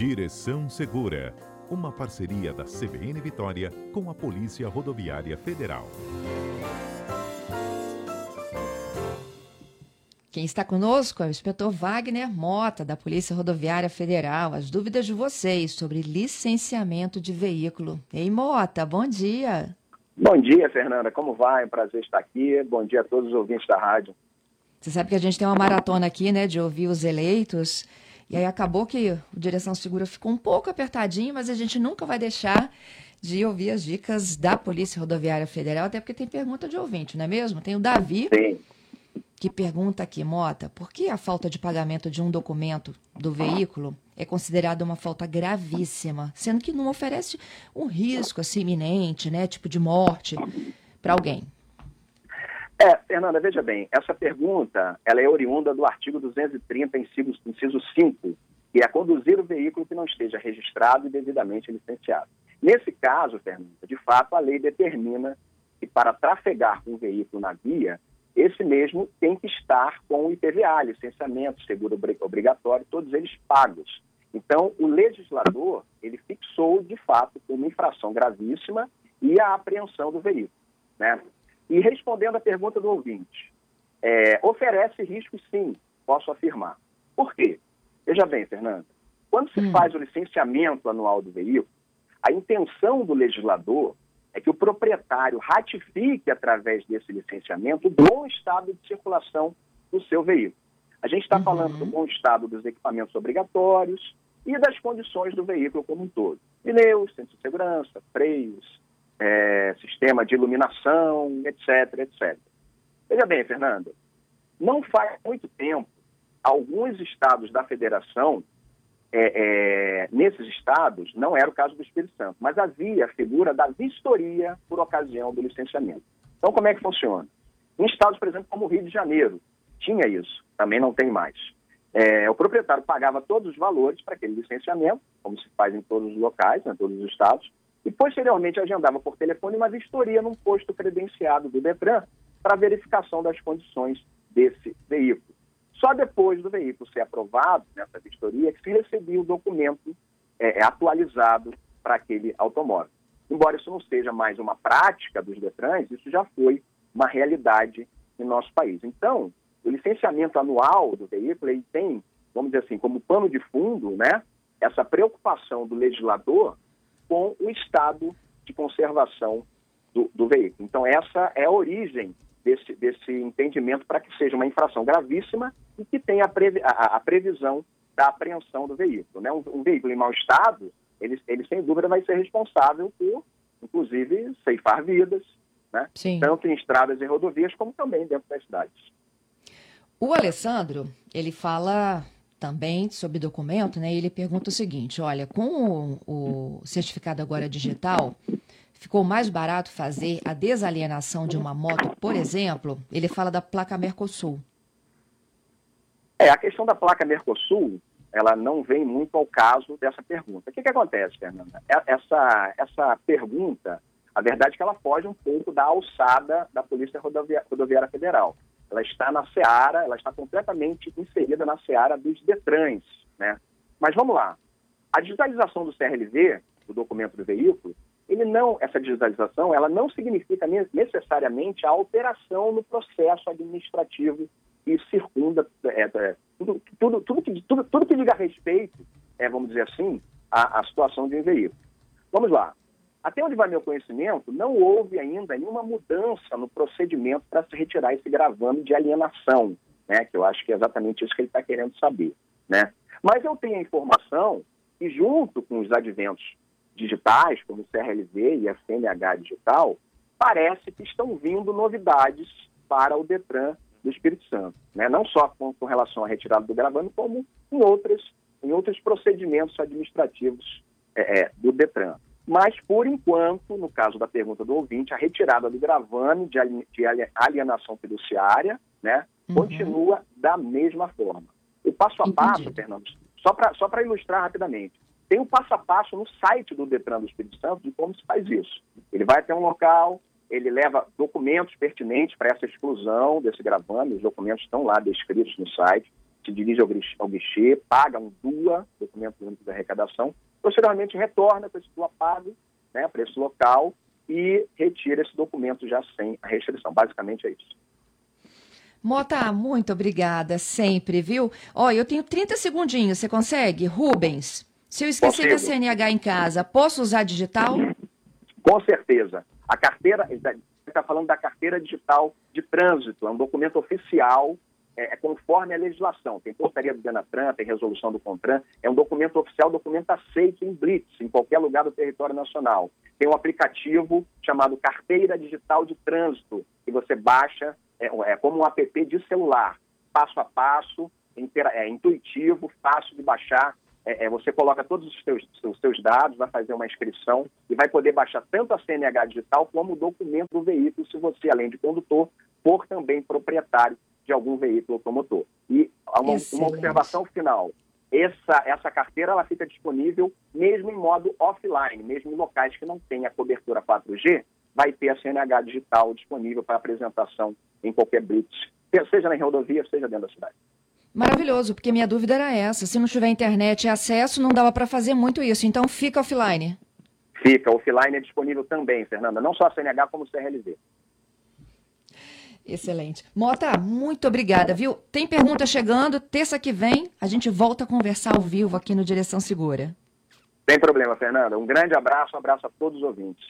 Direção Segura, uma parceria da CBN Vitória com a Polícia Rodoviária Federal. Quem está conosco é o inspetor Wagner Mota, da Polícia Rodoviária Federal. As dúvidas de vocês sobre licenciamento de veículo. Ei, Mota, bom dia. Bom dia, Fernanda. Como vai? É um prazer estar aqui. Bom dia a todos os ouvintes da rádio. Você sabe que a gente tem uma maratona aqui, né, de ouvir os eleitos. E aí acabou que o Direção Segura ficou um pouco apertadinho, mas a gente nunca vai deixar de ouvir as dicas da Polícia Rodoviária Federal, até porque tem pergunta de ouvinte, não é mesmo? Tem o Davi, Sim. que pergunta aqui, Mota, por que a falta de pagamento de um documento do veículo é considerada uma falta gravíssima, sendo que não oferece um risco assim iminente, né, tipo de morte para alguém? É, Fernanda, veja bem, essa pergunta ela é oriunda do artigo 230, inciso, inciso 5, que é conduzir o veículo que não esteja registrado e devidamente licenciado. Nesse caso, Fernanda, de fato, a lei determina que para trafegar com veículo na via, esse mesmo tem que estar com o IPVA, licenciamento, seguro obrigatório, todos eles pagos. Então, o legislador, ele fixou, de fato, uma infração gravíssima e a apreensão do veículo, né? E respondendo à pergunta do ouvinte, é, oferece risco sim, posso afirmar. Por quê? Veja bem, Fernanda, quando se hum. faz o licenciamento anual do veículo, a intenção do legislador é que o proprietário ratifique, através desse licenciamento, o bom estado de circulação do seu veículo. A gente está uhum. falando do bom estado dos equipamentos obrigatórios e das condições do veículo como um todo. Pneus, centro de segurança, freios, é, sistema de iluminação, etc, etc. Veja bem, Fernanda, não faz muito tempo, alguns estados da federação, é, é, nesses estados, não era o caso do Espírito Santo, mas havia a figura da vistoria por ocasião do licenciamento. Então, como é que funciona? Em estados, por exemplo, como o Rio de Janeiro, tinha isso, também não tem mais. É, o proprietário pagava todos os valores para aquele licenciamento, como se faz em todos os locais, em todos os estados, e posteriormente agendava por telefone uma vistoria num posto credenciado do Detran para verificação das condições desse veículo. Só depois do veículo ser aprovado nessa vistoria que se recebia o documento é, é, atualizado para aquele automóvel. Embora isso não seja mais uma prática dos Detrans, isso já foi uma realidade em nosso país. Então, o licenciamento anual do veículo ele tem, vamos dizer assim, como pano de fundo, né, essa preocupação do legislador com o estado de conservação do, do veículo. Então, essa é a origem desse, desse entendimento para que seja uma infração gravíssima e que tenha a, previ a, a previsão da apreensão do veículo. Né? Um, um, veículo em mau estado, ele, ele sem dúvida vai ser responsável por, inclusive, ceifar vidas, né? tanto em estradas e rodovias como também dentro das cidades. O Alessandro, ele fala também sobre documento, né? Ele pergunta o seguinte: olha, com o, o certificado agora digital, ficou mais barato fazer a desalienação de uma moto, por exemplo? Ele fala da placa Mercosul. É, a questão da placa Mercosul, ela não vem muito ao caso dessa pergunta. O que, que acontece, Fernanda? É, essa, essa pergunta, a verdade é que ela foge um pouco da alçada da Polícia Rodoviária Federal ela está na seara, ela está completamente inserida na seara dos Detrans, né? Mas vamos lá. A digitalização do CRLV, do documento do veículo, ele não, essa digitalização, ela não significa necessariamente a alteração no processo administrativo que circunda é, é, tudo, tudo, tudo, que, tudo, tudo que diga respeito, é, vamos dizer assim, à, à situação de um veículo. Vamos lá. Até onde vai meu conhecimento, não houve ainda nenhuma mudança no procedimento para se retirar esse gravame de alienação, né? Que eu acho que é exatamente isso que ele está querendo saber, né? Mas eu tenho a informação que junto com os adventos digitais, como o CRLV e a CNH digital, parece que estão vindo novidades para o Detran do Espírito Santo, né? Não só com, com relação à retirada do gravame, como em outras em outros procedimentos administrativos é, é do Detran. Mas, por enquanto, no caso da pergunta do ouvinte, a retirada do gravame de alienação fiduciária né, uhum. continua da mesma forma. O passo a passo, Entendi. Fernando, só para só ilustrar rapidamente, tem um passo a passo no site do Detran do Espírito Santo de como se faz isso. Ele vai até um local, ele leva documentos pertinentes para essa exclusão desse gravame, os documentos estão lá descritos no site. Se dirige ao guichê, paga um DUA, documento único de arrecadação, posteriormente retorna com esse DUA pago, né, preço local, e retira esse documento já sem a restrição. Basicamente é isso. Mota, muito obrigada, sempre, viu? Ó, eu tenho 30 segundinhos, você consegue? Rubens, se eu esquecer da CNH em casa, posso usar digital? Com certeza. A carteira, está falando da carteira digital de trânsito, é um documento oficial, é, é, conforme a legislação. Tem portaria do Denatran, tem resolução do CONTRAN, é um documento oficial, documento aceito em Blitz, em qualquer lugar do território nacional. Tem um aplicativo chamado Carteira Digital de Trânsito, que você baixa, é, é como um app de celular, passo a passo, é intuitivo, fácil de baixar, é, é, você coloca todos os seus, os seus dados, vai fazer uma inscrição e vai poder baixar tanto a CNH digital como o documento do veículo, se você, além de condutor, for também proprietário de algum veículo automotor. E uma, uma observação final. Essa, essa carteira ela fica disponível mesmo em modo offline, mesmo em locais que não têm a cobertura 4G, vai ter a CNH digital disponível para apresentação em qualquer blitz, seja na rodovia, seja dentro da cidade. Maravilhoso, porque minha dúvida era essa. Se não tiver internet e acesso, não dava para fazer muito isso. Então fica offline. Fica. Offline é disponível também, Fernanda. Não só a CNH, como o CRLV. Excelente. Mota, muito obrigada, viu? Tem pergunta chegando. Terça que vem, a gente volta a conversar ao vivo aqui no Direção Segura. Sem problema, Fernanda. Um grande abraço, um abraço a todos os ouvintes.